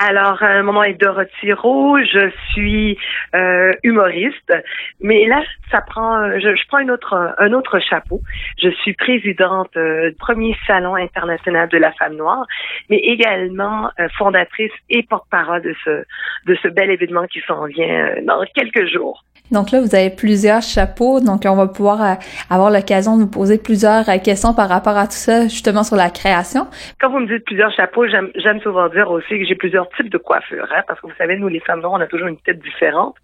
Alors, euh, mon nom est Dorothy Roux, je suis euh, humoriste, mais là, ça prend, euh, je, prends une autre, un autre chapeau. Je suis présidente du premier salon international de la femme noire, mais également fondatrice et porte-parole de ce, de ce bel événement qui s'en vient dans quelques jours. Donc là, vous avez plusieurs chapeaux, donc on va pouvoir euh, avoir l'occasion de vous poser plusieurs euh, questions par rapport à tout ça, justement sur la création. Quand vous me dites plusieurs chapeaux, j'aime souvent dire aussi que j'ai plusieurs types de coiffures, hein, parce que vous savez, nous les femmes noires, on a toujours une tête différente.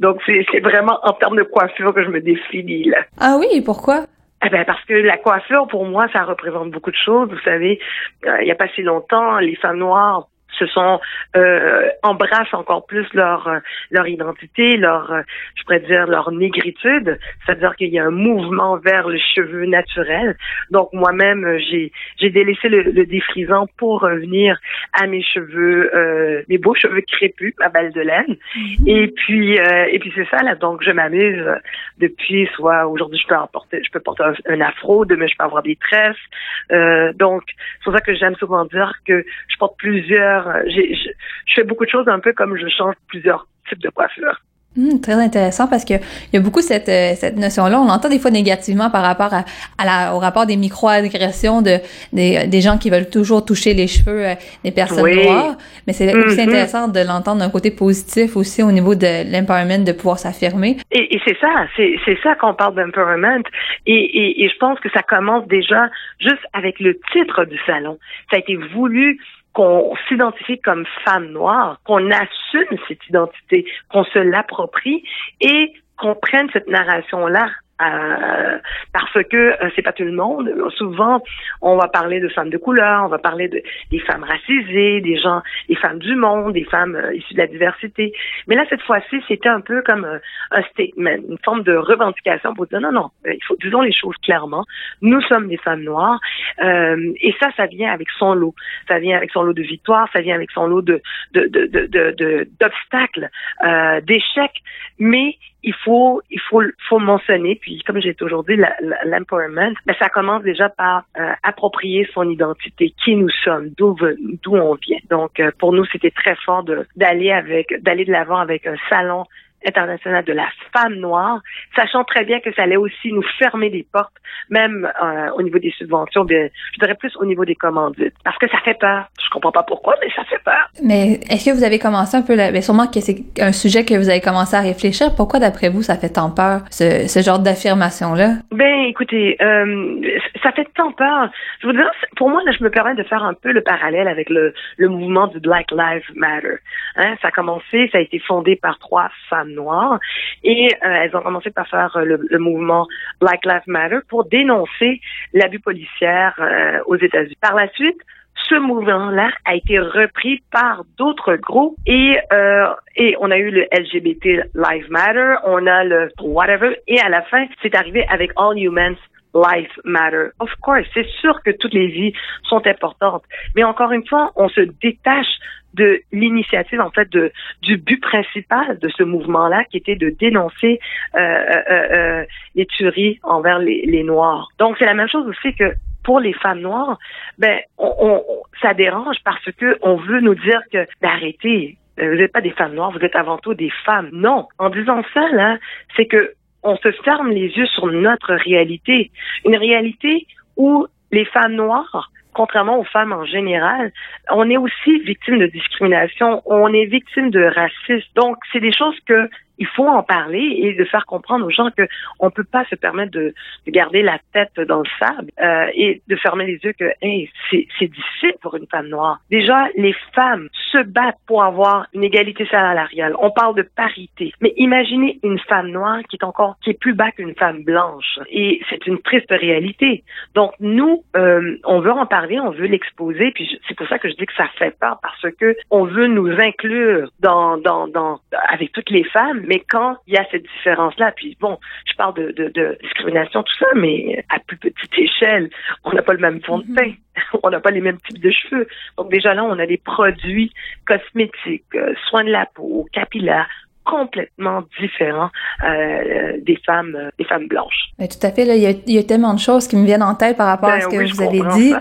Donc c'est vraiment en termes de coiffure que je me définis là. Ah oui, pourquoi? Eh ben parce que la coiffure, pour moi, ça représente beaucoup de choses. Vous savez, euh, il n'y a pas si longtemps, les femmes noires se sont euh, embrassent encore plus leur leur identité, leur je pourrais dire leur négritude, c'est-à-dire qu'il y a un mouvement vers le cheveu naturel. Donc moi-même j'ai j'ai délaissé le, le, défrisant pour revenir à mes cheveux euh, mes beaux cheveux crépus, ma balle de laine. Mhm. Et puis euh, et puis c'est ça là donc je m'amuse depuis soit aujourd'hui je peux en porter je peux porter un, afro, demain je peux avoir des tresses. Euh, donc c'est pour ça que j'aime souvent dire que je porte plusieurs euh, je, fais beaucoup de choses un peu comme je change plusieurs types de coiffures. Hmm, très intéressant parce que il y a beaucoup cette euh, cette notion-là. On l'entend des fois négativement par rapport à, la, au rapport des micro-agressions de des, gens qui veulent toujours toucher les cheveux euh, des personnes noires. Mais c'est aussi mm-hmm. intéressant de l'entendre d'un côté positif aussi au niveau de l'empowerment de pouvoir s'affirmer. Et, c'est ça, c'est c'est ça qu'on parle d'empowerment. Et, et, et je pense que ça commence déjà juste avec le titre du salon. Ça a été voulu qu'on s'identifie comme femme noire, qu'on assume cette identité, qu'on se l'approprie et qu'on prenne cette narration-là euh, parce que euh, c'est pas tout le monde. Souvent, on va parler de femmes de couleur, on va parler de des femmes racisées, des gens, des femmes du monde, des femmes euh, issues de la diversité. Mais là, cette fois-ci, c'était un peu comme un statement, une forme de revendication pour dire non, non, il faut disons les choses clairement. Nous sommes des femmes noires, et ça, ça vient avec son lot. Ça vient avec son lot de victoires, ça vient avec son lot de d'obstacles, d'échecs, mais il faut il faut faut mentionner puis comme j'ai toujours dit l'empowerment mais ça commence déjà par euh, approprier son identité qui nous sommes d'où d'où on vient. Donc euh, pour nous c'était très fort d'aller avec d'aller de l'avant avec un salon international de la femme noire, sachant très bien que ça allait aussi nous fermer des portes, même euh, au niveau des subventions, bien, je dirais plus au niveau des commandites, parce que ça fait peur. Je comprends pas pourquoi, mais ça fait peur. Mais est-ce que vous avez commencé un peu, là, mais sûrement que c'est un sujet que vous avez commencé à réfléchir. Pourquoi, d'après vous, ça fait tant peur, ce, ce genre d'affirmation-là? Ben, écoutez, euh, ça fait tant peur. Je vous dire, pour moi, là, je me permets de faire un peu le parallèle avec le, le mouvement du Black Lives Matter. Hein, ça a commencé, ça a été fondé par trois femmes noires et euh, elles ont commencé par faire euh, le, mouvement Black Lives Matter pour dénoncer l'abus policière euh, aux États-Unis. Par la suite, ce mouvement-là a été repris par d'autres groupes et et on a eu le LGBT Lives Matter, on a le whatever et à la fin c'est arrivé avec All Humans Life Matter. Of course, c'est sûr que toutes les vies sont importantes, mais encore une fois, on se détache de l'initiative, en fait, de, du but principal de ce mouvement-là, qui était de dénoncer euh, euh, euh, les tueries envers les, les Noirs. Donc, c'est la même chose aussi que pour les femmes noires, ben, on, ça dérange parce que on veut nous dire que, ben, arrêtez, vous n'êtes pas des femmes noires, vous êtes avant tout des femmes. Non. En disant ça, là, c'est que on se ferme les yeux sur notre réalité. Une réalité où les femmes noires contrairement aux femmes en général, on est aussi victime de discrimination, on est victime de racisme. Donc, c'est des choses que il faut en parler et de faire comprendre aux gens que on peut pas se permettre de, de garder la tête dans le sable euh, et de fermer les yeux que hey, c'est, difficile pour une femme noire. Déjà, les femmes se battent pour avoir une égalité salariale. On parle de parité, mais imaginez une femme noire qui est encore qui est plus bas qu'une femme blanche et c'est une triste réalité. Donc nous, euh, on veut en parler, on veut l'exposer, puis c'est pour ça que je dis que ça fait peur parce que on veut nous inclure dans dans dans avec toutes les femmes mais quand il y a cette différence-là, puis bon, je parle de, de, de, discrimination, tout ça, mais à plus petite échelle, on n'a pas le même fond de mhm. teint, on n'a pas les mêmes types de cheveux. Donc déjà là, on a des produits cosmétiques, euh, soins de la peau, capillaires, complètement différent euh, des femmes euh, des femmes blanches. Mais tout à fait, là, il, y a, il y a tellement de choses qui me viennent en tête par rapport à Ben ce que oui, vous avez dit. ça.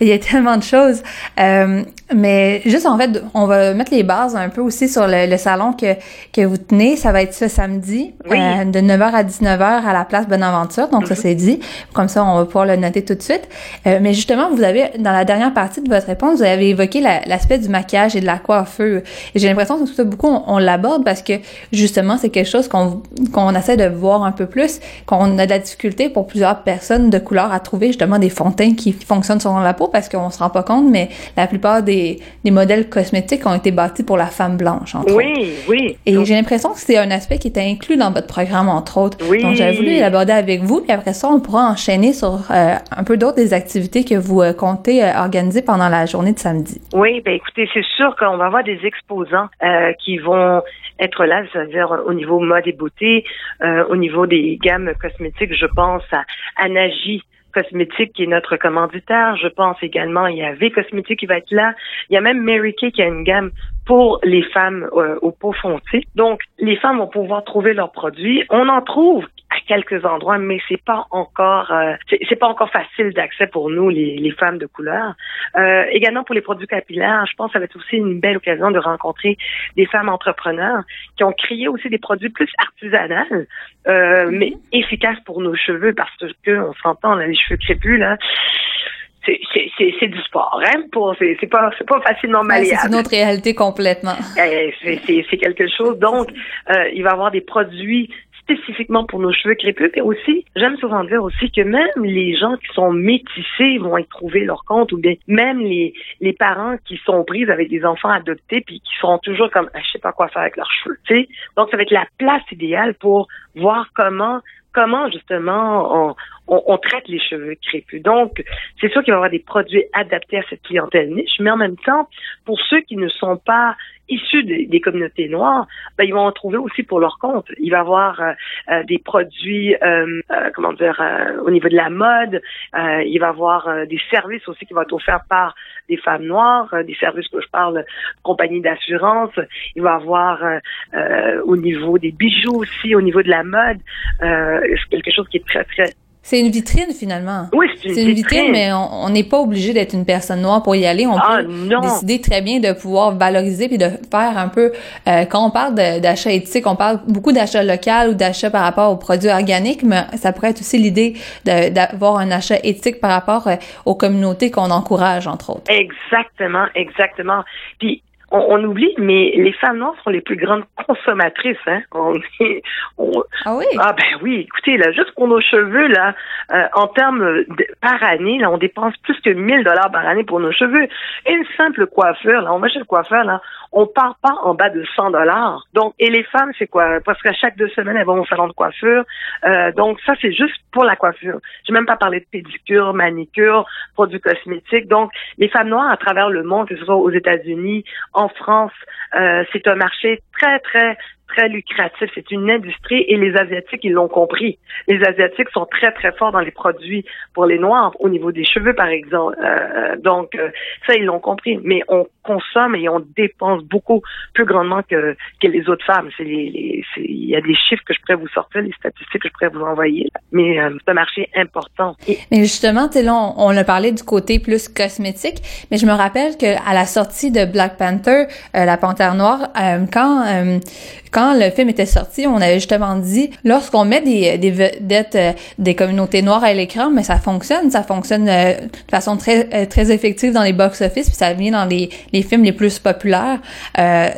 Il y a tellement de choses. Euh, mais juste en fait, on va mettre les bases un peu aussi sur le, le salon que, que vous tenez. Ça va être ce samedi, Oui. euh, de 9h à 19h à la place Bonaventure. Donc ça Mhm. c'est dit. Comme ça, on va pouvoir le noter tout de suite. Euh, mais justement, vous avez, dans la dernière partie de votre réponse, vous avez évoqué la- l'aspect du maquillage et de la coiffure. Et j'ai l'impression que tout ça, beaucoup, on, on l'aborde parce que justement, c'est quelque chose qu'on qu'on essaie de voir un peu plus, qu'on a de la difficulté pour plusieurs personnes de couleur à trouver justement des fonds de teint qui fonctionnent selon la peau parce qu'on se rend pas compte, mais la plupart des, des modèles cosmétiques ont été bâtis pour la femme blanche, entre autres. Oui, oui. Et j'ai l'impression que c'est un aspect qui était inclus dans votre programme, entre autres. Oui. Donc, j'avais voulu l'aborder avec vous, puis après ça, on pourra enchaîner sur euh, un peu d'autres des activités que vous euh, comptez euh, organiser pendant la journée de samedi. Oui, ben écoutez, c'est sûr qu'on va avoir des exposants qui vont être là, c'est-à-dire au niveau mode et beauté, euh, au niveau des gammes cosmétiques, je pense à Anaji Cosmétique qui est notre commanditaire. Je pense également il y a V Cosmétique qui va être là. Il y a même Mary Kay qui a une gamme pour les femmes euh, au peau foncé. Donc les femmes vont pouvoir trouver leurs produits. On en trouve quelques endroits, mais c'est pas encore euh, c'est pas encore facile d'accès pour nous les, les femmes de couleur. Euh, également pour les produits capillaires, je pense que ça va être aussi une belle occasion de rencontrer des femmes entrepreneurs qui ont créé aussi des produits plus artisanaux, euh, mais efficaces pour nos cheveux parce que on s'entend les cheveux crépus là. C'est, c'est, c'est, c'est du sport, hein? Pour, c'est, c'est pas, c'est pas facilement Ouais, malléable. c'est une autre réalité complètement. Eh, c'est, c'est, c'est quelque chose. Donc, euh, il va y avoir des produits spécifiquement pour nos cheveux crépus, mais aussi, j'aime souvent dire aussi que même les gens qui sont métissés vont y trouver leur compte, ou bien même les, les parents qui sont pris avec des enfants adoptés, puis qui seront toujours comme, Ah, je sais pas quoi faire avec leurs cheveux, tu sais. Donc, ça va être la place idéale pour voir comment comment justement on, on traite les cheveux crépus. Donc, c'est sûr qu'il va y avoir des produits adaptés à cette clientèle niche, mais en même temps, pour ceux qui ne sont pas issus des, communautés noires, ben, ils vont en trouver aussi pour leur compte. Il va y avoir euh, euh, des produits, euh, euh, comment dire, euh, au niveau de la mode. Euh, il va y avoir des services aussi qui vont être offerts par des femmes noires, des services que je parle, compagnie d'assurance. Il va y avoir au niveau des bijoux aussi, au niveau de la mode, quelque chose qui est très, très... C'est une vitrine finalement. Oui, c'est une, C'est une vitrine, mais on n'est pas obligé d'être une personne noire pour y aller. On Ah peut non! décider très bien de pouvoir valoriser puis de faire un peu. euh, quand on parle d'achat éthique, on parle beaucoup d'achat local ou d'achat par rapport aux produits organiques, mais ça pourrait être aussi l'idée d'avoir un achat éthique par rapport euh, aux communautés qu'on encourage, entre autres. Exactement, exactement. Puis on, on oublie, mais les femmes noires sont les plus grandes consommatrices. Hein? On est- on- Ah oui? ah ben oui, écoutez, là, juste pour nos cheveux, là, euh, en termes de, par année, là, on dépense plus que 1000 dollars par année pour nos cheveux. Une simple coiffure, là, on va chez le coiffeur, là, on part pas en bas de 100 dollars. Donc, et les femmes, c'est quoi? Parce qu'à chaque deux semaines, elles vont au salon de coiffure. Euh, donc, ça, c'est juste pour la coiffure. J'ai même pas parlé de pédicure, manicure, produits cosmétiques. Donc, les femmes noires à travers le monde, que ce soit aux États-Unis, en France, euh, c'est un marché très, très, très lucratif. C'est une industrie et les Asiatiques, ils l'ont compris. Les Asiatiques sont très, très forts dans les produits pour les Noirs, au niveau des cheveux, par exemple. Euh, donc, euh, ça, ils l'ont compris. Mais on consomme et on dépense beaucoup plus grandement que, que les autres femmes. C'est les, les- il y a des chiffres que je pourrais vous sortir, des statistiques que je pourrais vous envoyer. Mais euh, c'est un marché important. Et Mais justement, là, on, on a parlé du côté plus cosmétique, mais je me rappelle que à la sortie de Black Panther, euh, la Panthère Noire, euh, quand euh, quand le film était sorti, on avait justement dit, lorsqu'on met des, des vedettes euh, des communautés noires à l'écran, mais ça fonctionne, ça fonctionne euh, de façon très euh, très effective dans les box-office, puis ça vient dans les, les films les plus populaires.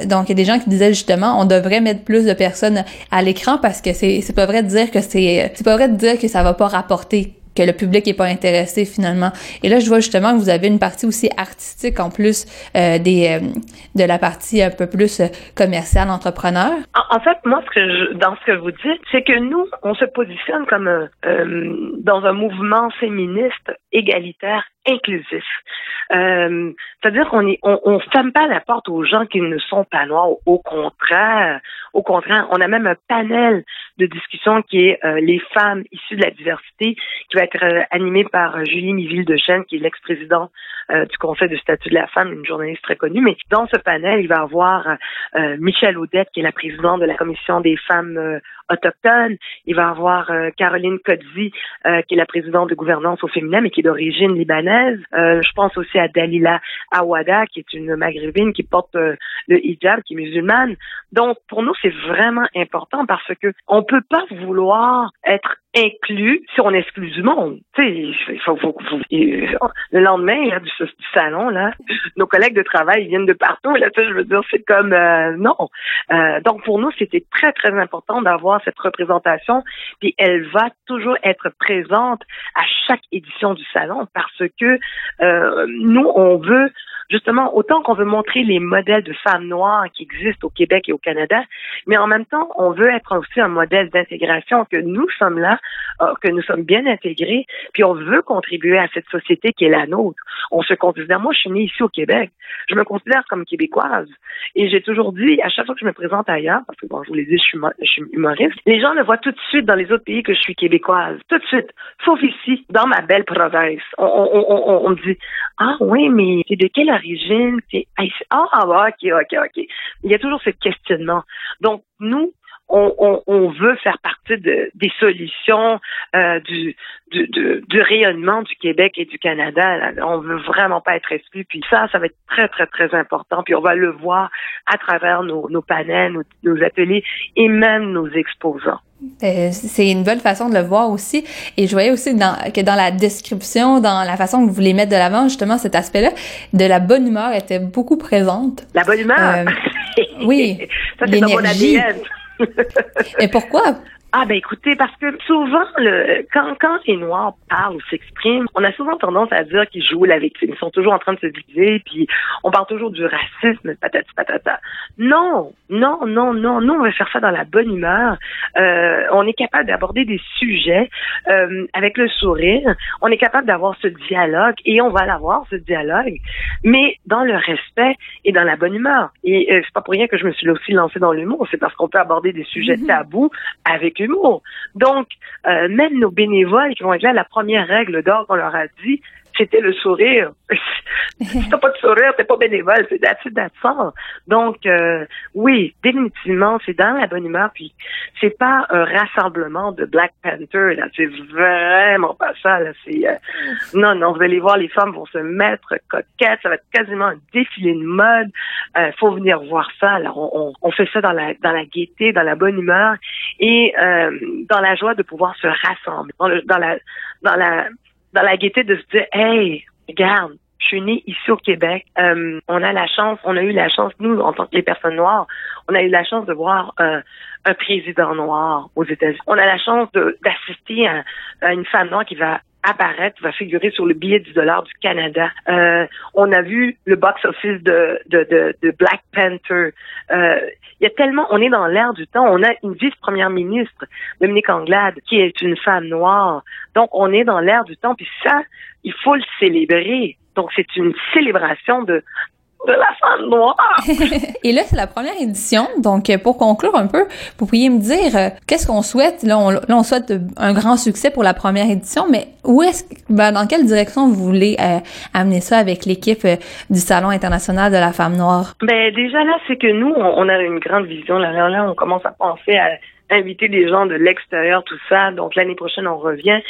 Donc, il y a des gens qui disaient justement, on devrait mettre plus de personnes à l'écran parce que c'est pas vrai de dire que c'est c'est pas vrai de dire que ça va pas rapporter que le public est pas intéressé finalement. Et là, je vois justement que vous avez une partie aussi artistique en plus euh, des euh, de la partie un peu plus euh, commerciale entrepreneur. En, en fait, moi, ce que je, dans ce que vous dites, c'est que nous, on se positionne comme euh, euh, dans un mouvement féministe égalitaire inclusif. Euh, C'est-à-dire qu'on est, on, on ferme pas la porte aux gens qui ne sont pas noirs. Au contraire, au contraire, on a même un panel de discussion qui est euh, les femmes issues de la diversité, qui va être euh, animé par euh, Julie Miville de Chêne, qui est l'ex-présidente du Conseil du statut de la femme, une journaliste très connue. Mais dans ce panel, il va y avoir Michel Audette, qui est la présidente de la Commission des femmes autochtones. Il va avoir Caroline Kodzi, qui est la présidente de gouvernance au féminin, mais qui d'origine libanaise. je pense aussi à Dalila Awada, qui est une maghrébine qui porte le hijab, qui est musulmane. Donc, pour nous, c'est vraiment important parce que on peut pas vouloir être inclus si on exclut du monde. Faut, le lendemain là, du, salon là, nos collègues de travail viennent de partout. Là, je veux dire, c'est comme euh, non. Euh, donc pour nous, c'était très très important d'avoir cette représentation. Puis elle va toujours être présente à chaque édition du parce que euh, nous, on veut justement, autant qu'on veut montrer les modèles de femmes noires qui existent au Québec et au Canada, mais en même temps, on veut être aussi un modèle d'intégration, que nous sommes là, euh, que nous sommes bien intégrés, puis on veut contribuer à cette société qui est la nôtre. On se considère, moi je suis née ici au Québec, je me considère comme québécoise, et j'ai toujours dit, à chaque fois que je me présente ailleurs, parce que bon, je vous l'ai dit, je suis, humoriste, les gens le voient tout de suite dans les autres pays que je suis québécoise, tout de suite, sauf ici, dans ma belle province. On, on me dit, ah oui, mais c'est de quelle origine? Ah, ok, ok, ok. Il y a toujours ce questionnement. Donc, nous, on, veut faire partie de, des solutions euh, du, du, rayonnement du Québec et du Canada. On veut vraiment pas être exclu. Puis ça, ça va être très, très, très important. Puis on va le voir à travers nos, nos panels, nos, ateliers et même nos exposants. Euh, c'est une bonne façon de le voir aussi. Et je voyais aussi dans, que dans la description, dans la façon que vous voulez mettre de l'avant, justement, cet aspect-là, de la bonne humeur était beaucoup présente. La bonne humeur? Euh, oui. ça, c'est dans mon ADN. Et pourquoi? Ah ben écoutez, parce que souvent, le, quand, quand les Noirs parlent ou s'expriment, on a souvent tendance à dire qu'ils jouent la victime. Ils sont toujours en train de se diviser, puis on parle toujours du racisme, patati patata. Non, non, non, non. Nous, on va faire ça dans la bonne humeur. Euh, on est capable d'aborder des sujets euh, avec le sourire. On est capable d'avoir ce dialogue, et on va l'avoir, ce dialogue, mais dans le respect et dans la bonne humeur. Et euh, c'est pas pour rien que je me suis aussi lancée dans l'humour. C'est parce qu'on peut aborder des sujets mm-hmm. tabous avec donc, euh, même nos bénévoles qui vont être là, la première règle d'or qu'on leur a dit, c'était le sourire. si t'as pas de sourire, t'es pas bénévole, c'est ça. Donc, euh, oui, définitivement, c'est dans la bonne humeur, puis c'est pas un rassemblement de Black Panther, là, c'est vraiment pas ça, là, c'est, euh, non, non, vous allez voir, les femmes vont se mettre coquettes, ça va être quasiment un défilé de mode, euh, faut venir voir ça, là, on, on, fait ça dans la, dans la gaieté, dans la bonne humeur, et euh, dans la joie de pouvoir se rassembler, dans, le, dans la, dans la, dans la gaieté de se dire, hey, regarde, je suis née ici au Québec. Euh, on a la chance, on a eu la chance, nous, en tant que les personnes noires, on a eu la chance de voir euh, un président noir aux États-Unis. On a la chance d'assister à, une femme noire qui va apparaître, va figurer sur le billet du dollar du Canada. Euh, on a vu le box-office de, de, de, de, Black Panther. Euh, il y a tellement, on est dans l'ère du temps. On a une vice-première ministre, Dominique Anglade, qui est une femme noire. Donc, on est dans l'ère du temps. Puis ça, il faut le célébrer. Donc, c'est une célébration de, de la femme noire. Et là, c'est la première édition. Donc, euh, pour conclure un peu, vous pourriez me dire euh, qu'est-ce qu'on souhaite? Là on, là, on souhaite un grand succès pour la première édition, mais où est-ce, ben, dans quelle direction vous voulez euh, amener ça avec l'équipe du Salon international de la femme noire? Ben, déjà là, c'est que nous, on, a une grande vision. Là, là, on commence à penser à inviter des gens de l'extérieur, tout ça. Donc, l'année prochaine, on revient.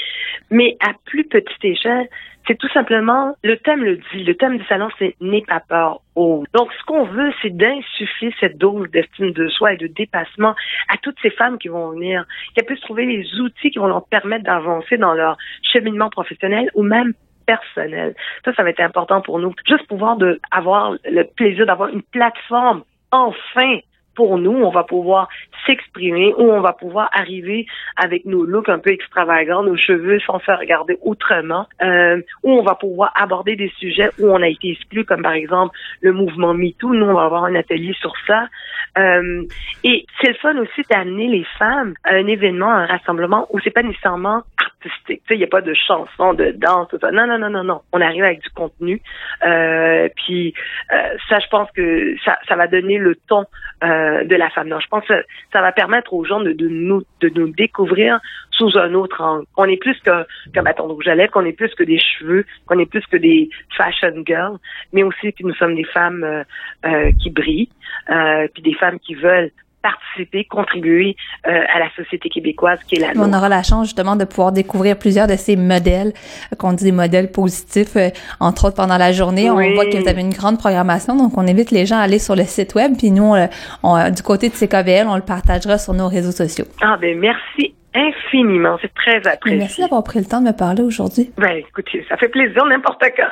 Mais à plus petite échelle, c'est tout simplement, le thème le dit, le thème du salon, c'est N'aie pas peur, oh. Donc, ce qu'on veut, c'est d'insuffler cette dose d'estime de soi et de dépassement à toutes ces femmes qui vont venir, qu'elles puissent trouver les outils qui vont leur permettre d'avancer dans leur cheminement professionnel ou même personnel. Ça, ça va être important pour nous. Juste pouvoir de avoir le plaisir d'avoir une plateforme enfin pour nous, on va pouvoir s'exprimer ou on va pouvoir arriver avec nos looks un peu extravagants, nos cheveux sans se regarder autrement, euh, ou on va pouvoir aborder des sujets où on a été exclu, comme par exemple le mouvement MeToo. Nous, on va avoir un atelier sur ça. Euh, et c'est le fun aussi d'amener les femmes à un événement, un rassemblement où c'est pas nécessairement artistique. Il n'y a pas de chanson, de danse, tout ça. Non, non, non, non, non. On arrive avec du contenu. Euh, puis euh, ça, je pense que ça, ça va donner le ton euh, de la femme. Non, je pense que ça va permettre aux gens de, nous de nous découvrir sous un autre angle. On est plus qu'un bâton de rouge à lèvres, qu'on est plus que des cheveux, qu'on est plus que des fashion girls, mais aussi que nous sommes des femmes euh, euh, qui brillent, euh, puis des femmes qui veulent participer, contribuer euh, à la société québécoise qui est la nôtre. On aura la chance justement de pouvoir découvrir plusieurs de ces modèles, euh, qu'on dit des modèles positifs, euh, entre autres pendant la journée. On voit que vous avez une grande programmation, donc on invite les gens à aller sur le site web, puis nous, on, du côté de CKVL, on le partagera sur nos réseaux sociaux. Ah ben merci infiniment, c'est très apprécié. Merci d'avoir pris le temps de me parler aujourd'hui. Ben écoutez, ça fait plaisir n'importe quand.